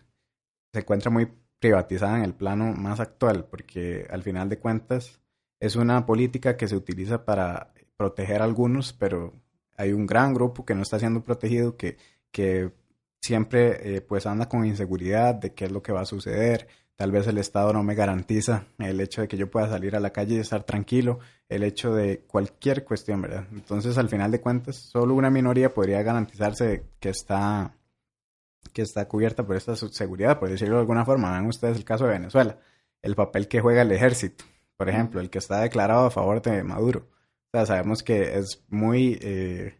D: se encuentra muy privatizada en el plano más actual, porque al final de cuentas es una política que se utiliza para proteger a algunos, pero hay un gran grupo que no está siendo protegido, que, que siempre eh, pues anda con inseguridad de qué es lo que va a suceder. Tal vez el Estado no me garantiza el hecho de que yo pueda salir a la calle y estar tranquilo, el hecho de cualquier cuestión, ¿verdad? Entonces, al final de cuentas, solo una minoría podría garantizarse que está, que está cubierta por esta seguridad, por decirlo de alguna forma. Ven ustedes el caso de Venezuela, el papel que juega el ejército, por ejemplo, el que está declarado a favor de Maduro o sea, sabemos que es muy, eh,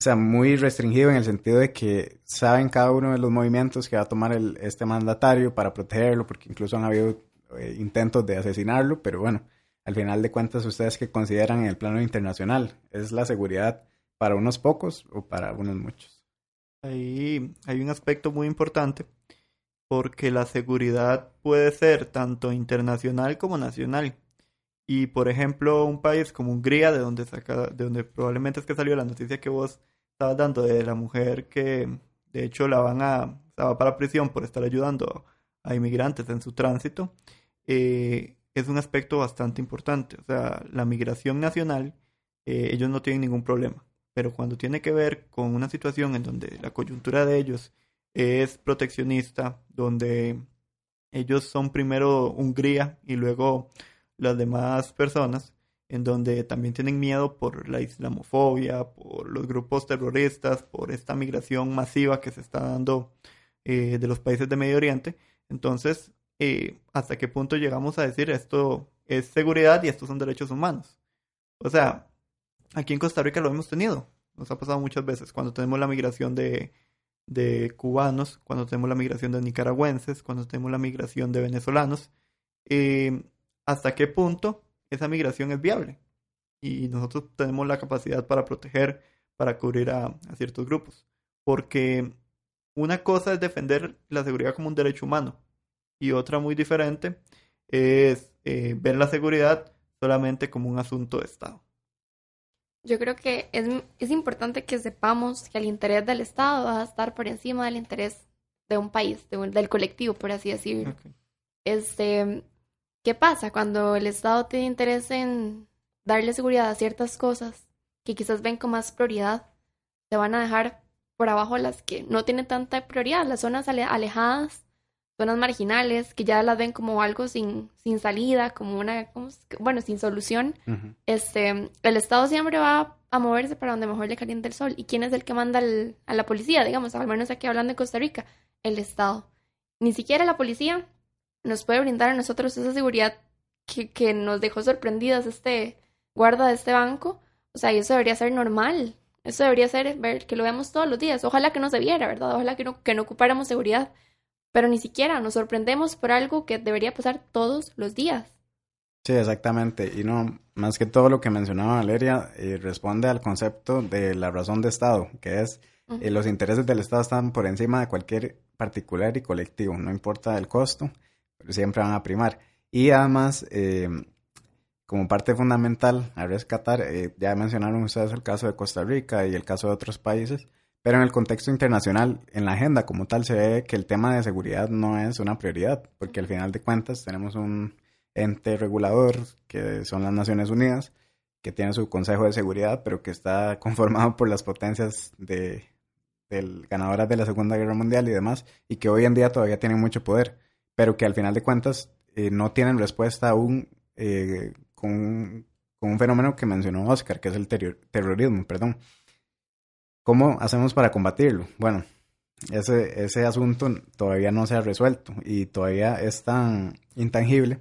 D: o sea, muy restringido en el sentido de que saben cada uno de los movimientos que va a tomar el, este mandatario para protegerlo, porque incluso han habido eh, intentos de asesinarlo, pero bueno, al final de cuentas, ¿ustedes qué consideran en el plano internacional? ¿Es la seguridad para unos pocos o para unos muchos?
C: Ahí hay un aspecto muy importante porque la seguridad puede ser tanto internacional como nacional. Y por ejemplo, un país como Hungría, de donde saca, de donde probablemente es que salió la noticia que vos estabas dando de la mujer que de hecho la van a, estaba para prisión por estar ayudando a inmigrantes en su tránsito, eh, es un aspecto bastante importante. O sea, la migración nacional, eh, ellos no tienen ningún problema. Pero cuando tiene que ver con una situación en donde la coyuntura de ellos es proteccionista, donde ellos son primero Hungría y luego las demás personas, en donde también tienen miedo por la islamofobia, por los grupos terroristas, por esta migración masiva que se está dando eh, de los países de Medio Oriente. Entonces, eh, ¿hasta qué punto llegamos a decir esto es seguridad y estos son derechos humanos? O sea, aquí en Costa Rica lo hemos tenido. Nos ha pasado muchas veces cuando tenemos la migración de, cubanos, cuando tenemos la migración de nicaragüenses, cuando tenemos la migración de venezolanos. Eh, hasta qué punto esa migración es viable. Y nosotros tenemos la capacidad para proteger, para cubrir a, ciertos grupos. Porque una cosa es defender la seguridad como un derecho humano y otra muy diferente es eh, ver la seguridad solamente como un asunto de Estado.
E: Yo creo que es, importante que sepamos que el interés del Estado va a estar por encima del interés de un país, del colectivo, por así decirlo. Este, ¿Qué pasa cuando el Estado tiene interés en darle seguridad a ciertas cosas que quizás ven con más prioridad? Se van a dejar por abajo las que no tienen tanta prioridad, las zonas alejadas, zonas marginales, que ya las ven como algo sin, sin salida, como una, bueno, sin solución. este, el Estado siempre va a moverse para donde mejor le caliente el sol. ¿Y quién es el que manda a la policía? Digamos, al menos aquí hablando de Costa Rica, el Estado. Ni siquiera la policía nos puede brindar a nosotros esa seguridad que, que nos dejó sorprendidas este guarda de este banco. O sea, y eso debería ser normal. Eso debería ser ver que lo veamos todos los días. Ojalá que no se viera, ¿verdad? Ojalá que no, que no ocupáramos seguridad. Pero ni siquiera nos sorprendemos por algo que debería pasar todos los días.
D: Sí, exactamente. Y no, más que todo lo que mencionaba Valeria, eh, responde al concepto de la razón de Estado, que es eh, los intereses del Estado están por encima de cualquier particular y colectivo, no importa el costo siempre van a primar. Y además, eh, como parte fundamental a rescatar, eh, ya mencionaron ustedes el caso de Costa Rica y el caso de otros países, Pero en el contexto internacional, en la agenda como tal, se ve que el tema de seguridad no es una prioridad, porque al final de cuentas tenemos un ente regulador, que son las Naciones Unidas, que tiene su Consejo de Seguridad, pero que está conformado por las potencias de, ganadoras de la Segunda Guerra Mundial y demás, y que hoy en día todavía tienen mucho poder, pero que al final de cuentas eh, no tienen respuesta aún eh, con, un fenómeno que mencionó Oscar, que es el terrorismo, perdón. ¿Cómo hacemos para combatirlo? Bueno, ese, ese asunto todavía no se ha resuelto y todavía es tan intangible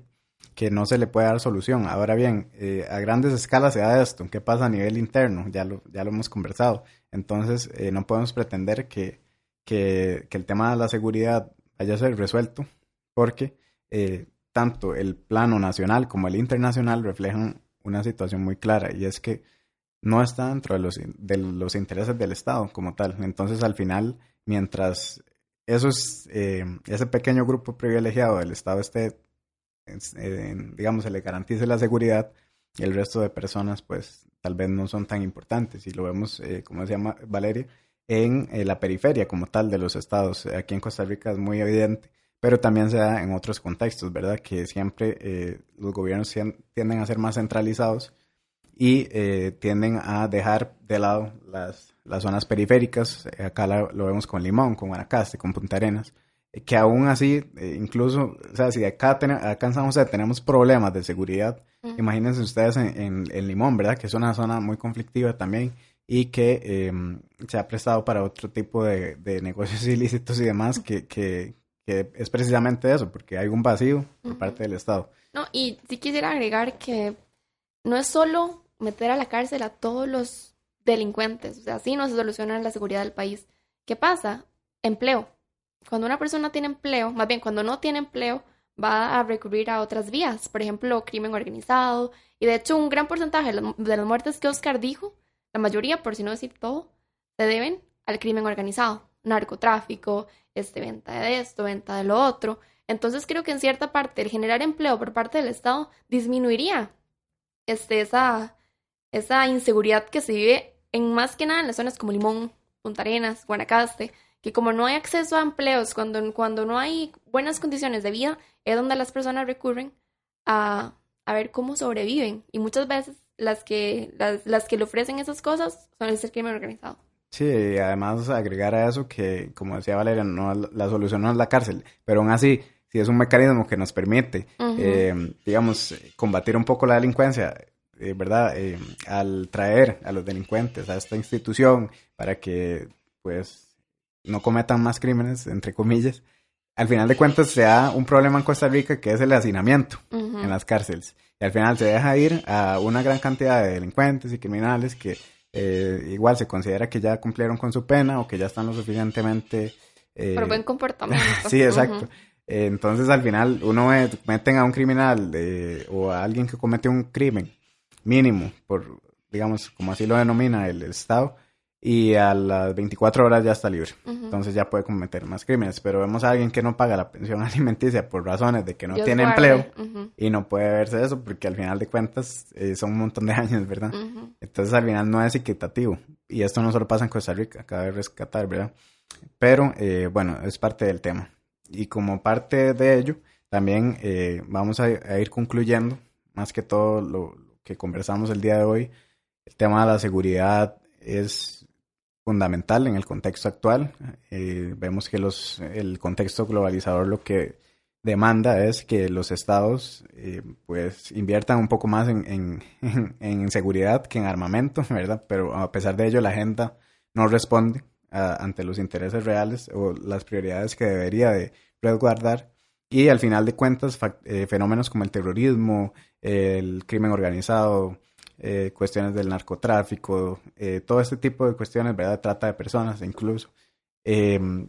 D: que no se le puede dar solución. Ahora bien, eh, a grandes escalas se da esto. ¿Qué pasa a nivel interno? Ya lo, ya lo hemos conversado. Entonces, eh, no podemos pretender que, que, el tema de la seguridad haya sido resuelto porque eh, tanto el plano nacional como el internacional reflejan una situación muy clara y es que no está dentro de los, de los intereses del Estado como tal. Entonces, al final, mientras esos, ese pequeño grupo privilegiado del Estado esté digamos, se le garantice la seguridad el resto de personas, pues, tal vez no son tan importantes. Y lo vemos, eh, como decía Valeria, en eh, la periferia como tal de los estados. Aquí en Costa Rica es muy evidente, pero también se da en otros contextos, ¿verdad? Que siempre eh, los gobiernos tienden a ser más centralizados y tienden a dejar de lado las, las zonas periféricas. Acá lo vemos con Limón, con Guanacaste, con Punta Arenas que aún así, eh, incluso, o sea, si acá, acá en San José tenemos problemas de seguridad, imagínense ustedes en, en, Limón, ¿verdad? Que es una zona muy conflictiva también y que em, se ha prestado para otro tipo de, de negocios ilícitos y demás, que, que, que, es precisamente eso, porque hay un vacío por parte del Estado.
E: No, y sí quisiera agregar que no es solo meter a la cárcel a todos los delincuentes, o sea, así no se soluciona la seguridad del país. ¿Qué pasa? Empleo cuando una persona tiene empleo, más bien cuando no tiene empleo, va a recurrir a otras vías, por ejemplo, crimen organizado. Y de hecho, un gran porcentaje de las muertes que Oscar dijo, la mayoría, por si no decir todo, se deben al crimen organizado, narcotráfico, este, venta de esto, venta de lo otro. Entonces creo que en cierta parte el generar empleo por parte del Estado disminuiría este, esa, esa inseguridad que se vive en más que nada en las zonas como Limón, Punta Arenas, Guanacaste, que como no hay acceso a empleos, cuando, cuando no hay buenas condiciones de vida, es donde las personas recurren a, a ver cómo sobreviven. Y muchas veces las que, las, las que le ofrecen esas cosas son el crimen organizado.
D: Sí, y además agregar a eso que, como decía Valeria, no, la solución no es la cárcel, pero aún así, si es un mecanismo que nos permite, eh, digamos, combatir un poco la delincuencia, eh, ¿verdad? Eh, al traer a los delincuentes a esta institución para que, pues, no cometan más crímenes, entre comillas, al final de cuentas se da un problema en Costa Rica que es el hacinamiento en las cárceles. Y al final se deja ir a una gran cantidad de delincuentes y criminales que eh, igual se considera que ya cumplieron con su pena o que ya están lo suficientemente...
E: Eh, Por buen comportamiento.
D: sí, exacto. entonces al final uno meten a un criminal o a alguien que comete un crimen mínimo, por digamos, como así lo denomina el Estado, y a las 24 horas ya está libre. Entonces ya puede cometer más crímenes. Pero vemos a alguien que no paga la pensión alimenticia por razones de que no tiene empleo y no puede verse eso porque al final de cuentas eh, son un montón de años, ¿verdad? Entonces al final no es equitativo. Y esto no solo pasa en Costa Rica, cabe rescatar, ¿verdad? Pero eh, bueno, es parte del tema. Y como parte de ello, también eh, vamos a, a, ir concluyendo, más que todo lo que conversamos el día de hoy, el tema de la seguridad es fundamental en el contexto actual. Eh, vemos que los, el contexto globalizador lo que demanda es que los estados eh, pues inviertan un poco más en, en, en, seguridad que en armamento, ¿verdad? Pero a pesar de ello la agenda no responde ante los intereses reales o las prioridades que debería de resguardar y al final de cuentas eh, fenómenos como el terrorismo, el crimen organizado, eh, cuestiones del narcotráfico, eh, todo este tipo de cuestiones, ¿verdad? Trata de personas incluso, em,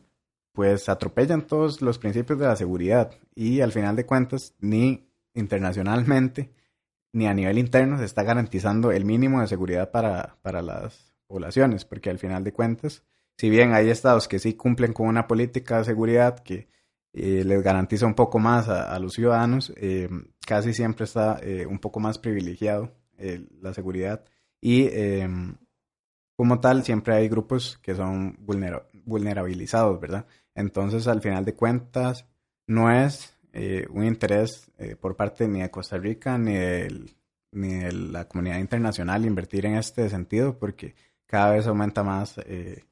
D: pues atropellan todos los principios de la seguridad y al final de cuentas ni internacionalmente ni a nivel interno se está garantizando el mínimo de seguridad para, para las poblaciones, porque al final de cuentas, si bien hay estados que sí cumplen con una política de seguridad que eh, les garantiza un poco más a, a los ciudadanos, casi siempre está un poco más privilegiado la seguridad y em, como tal, siempre hay grupos que son vulnerabilizados, ¿verdad? Entonces, al final de cuentas, no es eh, un interés eh, por parte ni de Costa Rica ni de, ni la comunidad internacional invertir en este sentido, porque cada vez aumenta más eh,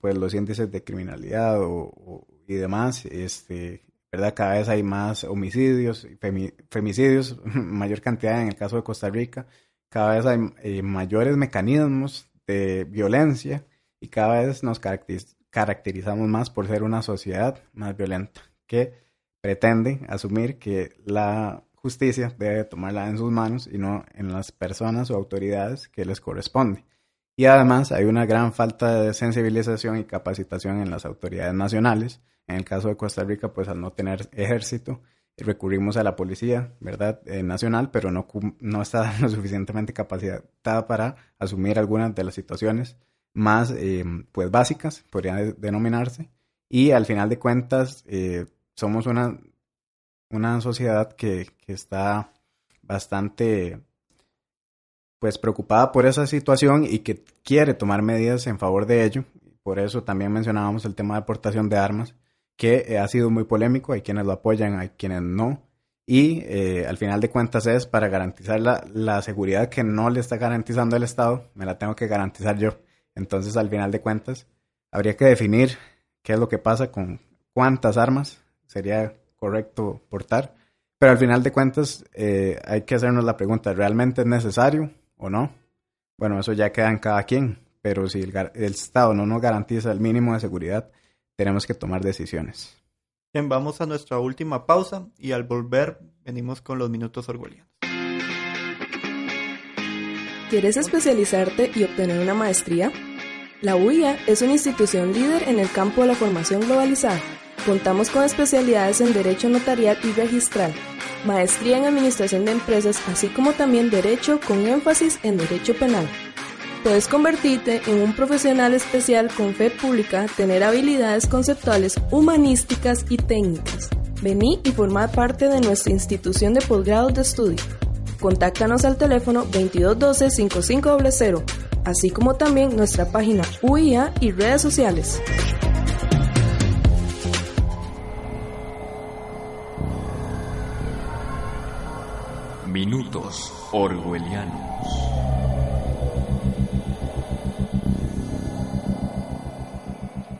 D: pues los índices de criminalidad o, y demás, este, ¿verdad? Cada vez hay más homicidios, femicidios, mayor cantidad en el caso de Costa Rica, cada vez hay mayores mecanismos de violencia y cada vez nos caracterizamos más por ser una sociedad más violenta que pretende asumir que la justicia debe tomarla en sus manos y no en las personas o autoridades que les corresponde. Y además hay una gran falta de sensibilización y capacitación en las autoridades nacionales. En el caso de Costa Rica, pues al no tener ejército, recurrimos a la policía, ¿verdad? Eh, nacional, pero no, no está lo suficientemente capacitada para asumir algunas de las situaciones más, eh, pues, básicas, podría denominarse. Y al final de cuentas, eh, somos una, una sociedad que, que está bastante pues preocupada por esa situación y que quiere tomar medidas en favor de ello. Por eso también mencionábamos el tema de aportación de armas, que eh, ha sido muy polémico, hay quienes lo apoyan, hay quienes no. Y eh, al final de cuentas es para garantizar la, la, seguridad que no le está garantizando el Estado, me la tengo que garantizar yo. Entonces al final de cuentas habría que definir qué es lo que pasa con cuántas armas sería correcto portar. Pero al final de cuentas eh, hay que hacernos la pregunta, ¿realmente es necesario? O no. Bueno, eso ya queda en cada quien, pero si el, Estado no nos garantiza el mínimo de seguridad, tenemos que tomar decisiones.
C: Bien, vamos a nuestra última pausa y al volver venimos con los minutos orgullosos.
H: ¿Quieres especializarte y obtener una maestría? La UIA es una institución líder en el campo de la formación globalizada. Contamos con especialidades en Derecho Notarial y Registral maestría en Administración de Empresas, así como también Derecho con énfasis en Derecho Penal. Puedes convertirte en un profesional especial con fe pública, tener habilidades conceptuales, humanísticas y técnicas. Vení y formar parte de nuestra institución de posgrados de estudio. Contáctanos al teléfono 2212-5500, así como también nuestra página UIA y redes sociales.
B: Minutos Orwellianos.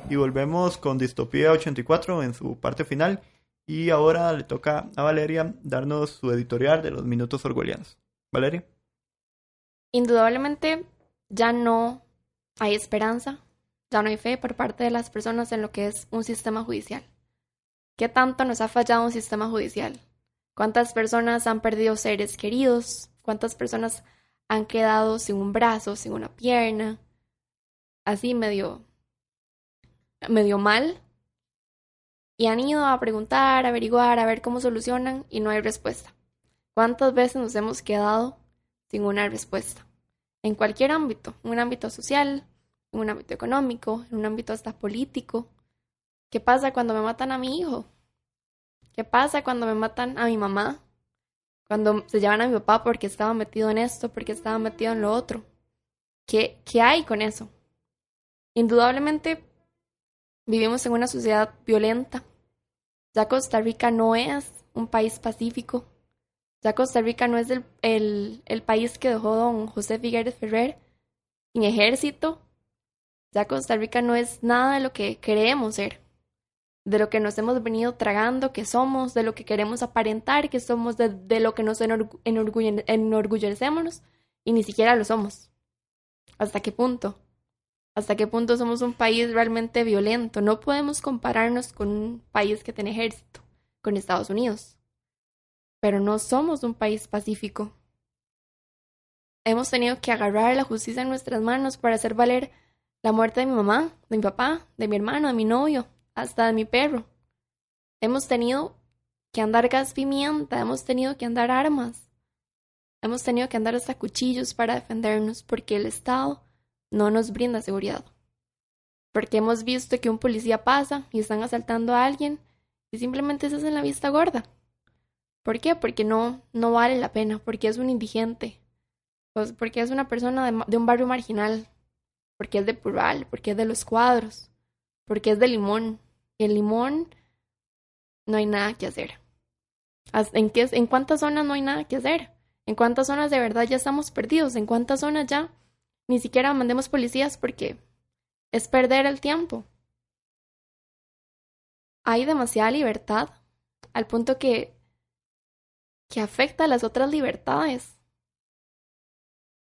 C: Y volvemos con Distopía 84 en su parte final. Y ahora le toca a Valeria darnos su editorial de los Minutos Orwellianos. Valeria.
E: Indudablemente ya no hay esperanza, ya no hay fe por parte de las personas en lo que es un sistema judicial. ¿Qué tanto nos ha fallado un sistema judicial? ¿Cuántas personas han perdido seres queridos? ¿Cuántas personas han quedado sin un brazo, sin una pierna? Así medio, medio mal. Y han ido a preguntar, a averiguar, a ver cómo solucionan y no hay respuesta. ¿Cuántas veces nos hemos quedado sin una respuesta? En cualquier ámbito, un ámbito social, un ámbito económico, un ámbito hasta político. ¿Qué pasa cuando me matan a mi hijo? ¿Qué pasa cuando me matan a mi mamá? Cuando se llevan a mi papá porque estaba metido en esto, porque estaba metido en lo otro. ¿Qué, qué hay con eso? Indudablemente vivimos en una sociedad violenta. Ya Costa Rica no es un país pacífico. Ya Costa Rica no es el, el, el país que dejó don José Figueres Ferrer sin ejército. Ya Costa Rica no es nada de lo que queremos ser de lo que nos hemos venido tragando que somos, de lo que queremos aparentar que somos, de, lo que nos enorgullecemos y ni siquiera lo somos. ¿Hasta qué punto? ¿Hasta qué punto somos un país realmente violento? No podemos compararnos con un país que tiene ejército, con Estados Unidos. Pero no somos un país pacífico. Hemos tenido que agarrar la justicia en nuestras manos para hacer valer la muerte de mi mamá, de mi papá, de mi hermano, de mi novio, hasta de mi perro. Hemos tenido que andar gas pimienta, hemos tenido que andar armas, hemos tenido que andar hasta cuchillos para defendernos porque el Estado no nos brinda seguridad. Porque hemos visto que un policía pasa y están asaltando a alguien y simplemente se hacen la vista gorda. ¿Por qué? Porque no, no vale la pena, porque es un indigente, pues porque es una persona de, un barrio marginal, porque es de Pural, porque es de los cuadros, porque es de Limón. En Limón no hay nada que hacer. ¿En, qué, ¿En cuántas zonas no hay nada que hacer? ¿En cuántas zonas de verdad ya estamos perdidos? ¿En cuántas zonas ya ni siquiera mandemos policías porque es perder el tiempo? Hay demasiada libertad al punto que, que afecta a las otras libertades.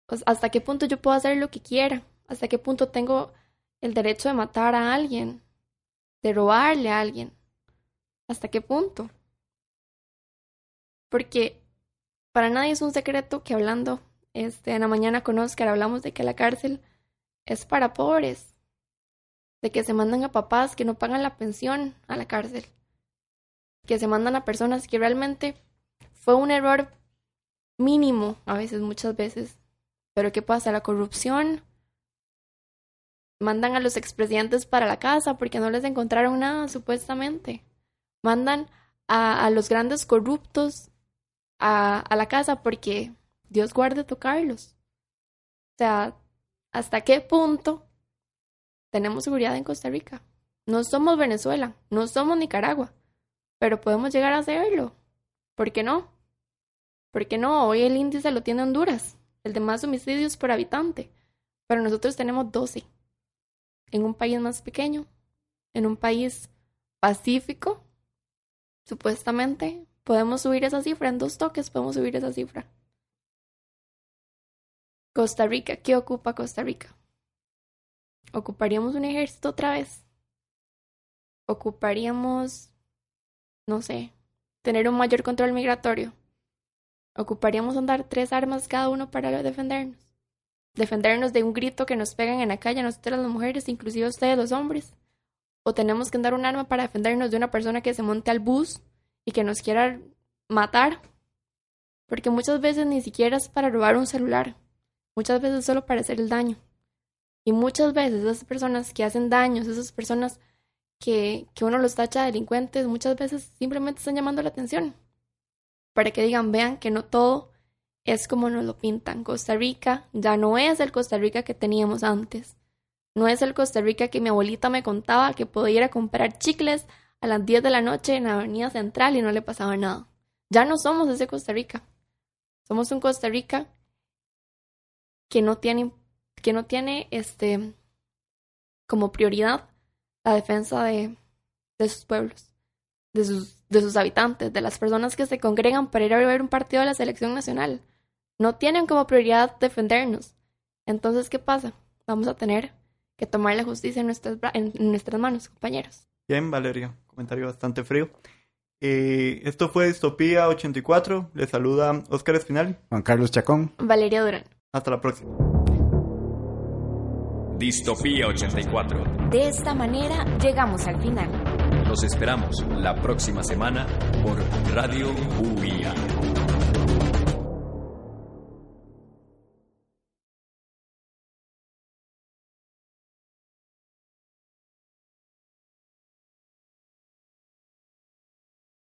E: Pues, ¿Hasta qué punto yo puedo hacer lo que quiera? ¿Hasta qué punto tengo el derecho de matar a alguien? ¿De robarle a alguien? ¿Hasta qué punto? Porque para nadie es un secreto que hablando este, en la mañana con Oscar hablamos de que la cárcel es para pobres, de que se mandan a papás que no pagan la pensión a la cárcel, que se mandan a personas que realmente fue un error mínimo, a veces, muchas veces. Pero ¿qué pasa? La corrupción. Mandan a los expresidentes para la casa porque no les encontraron nada, supuestamente. Mandan a, los grandes corruptos a, a la casa porque Dios guarde tocarlos. O sea, ¿hasta qué punto tenemos seguridad en Costa Rica? No somos Venezuela, no somos Nicaragua, pero podemos llegar a hacerlo. ¿Por qué no? ¿Por qué no? Hoy el índice lo tiene Honduras, el de más homicidios por habitante, pero nosotros tenemos 12. En un país más pequeño, en un país pacífico, supuestamente podemos subir esa cifra en dos toques, podemos subir esa cifra. Costa Rica, ¿qué ocupa Costa Rica? ¿Ocuparíamos un ejército otra vez? ¿Ocuparíamos, no sé, tener un mayor control migratorio? ¿Ocuparíamos andar tres armas cada uno para defendernos? ¿Defendernos de un grito que nos pegan en la calle a nosotras las mujeres, inclusive ustedes los hombres? ¿O tenemos que andar un arma para defendernos de una persona que se monte al bus y que nos quiera matar? Porque muchas veces ni siquiera es para robar un celular, muchas veces solo para hacer el daño. Y muchas veces esas personas que hacen daños, esas personas que, que uno los tacha de delincuentes, muchas veces simplemente están llamando la atención para que digan, vean que no todo es como nos lo pintan. Costa Rica ya no es el Costa Rica que teníamos antes. No es el Costa Rica que mi abuelita me contaba que podía ir a comprar chicles a las 10 de la noche en la Avenida Central y no le pasaba nada. Ya no somos ese Costa Rica. Somos un Costa Rica que no tiene, que no tiene este como prioridad la defensa de, de sus pueblos, de sus de sus habitantes, de las personas que se congregan para ir a ver un partido de la selección nacional. No tienen como prioridad defendernos. Entonces, ¿qué pasa? Vamos a tener que tomar la justicia en nuestras, en nuestras manos, compañeros.
C: Bien, Valeria, comentario bastante frío. Eh, esto fue Distopía 84. Les saluda Óscar Espinal.
D: Juan Carlos Chacón.
E: Valeria Durán.
C: Hasta la próxima.
B: Distopía 84.
A: De esta manera llegamos al final.
B: Los esperamos la próxima semana por Radio UIA.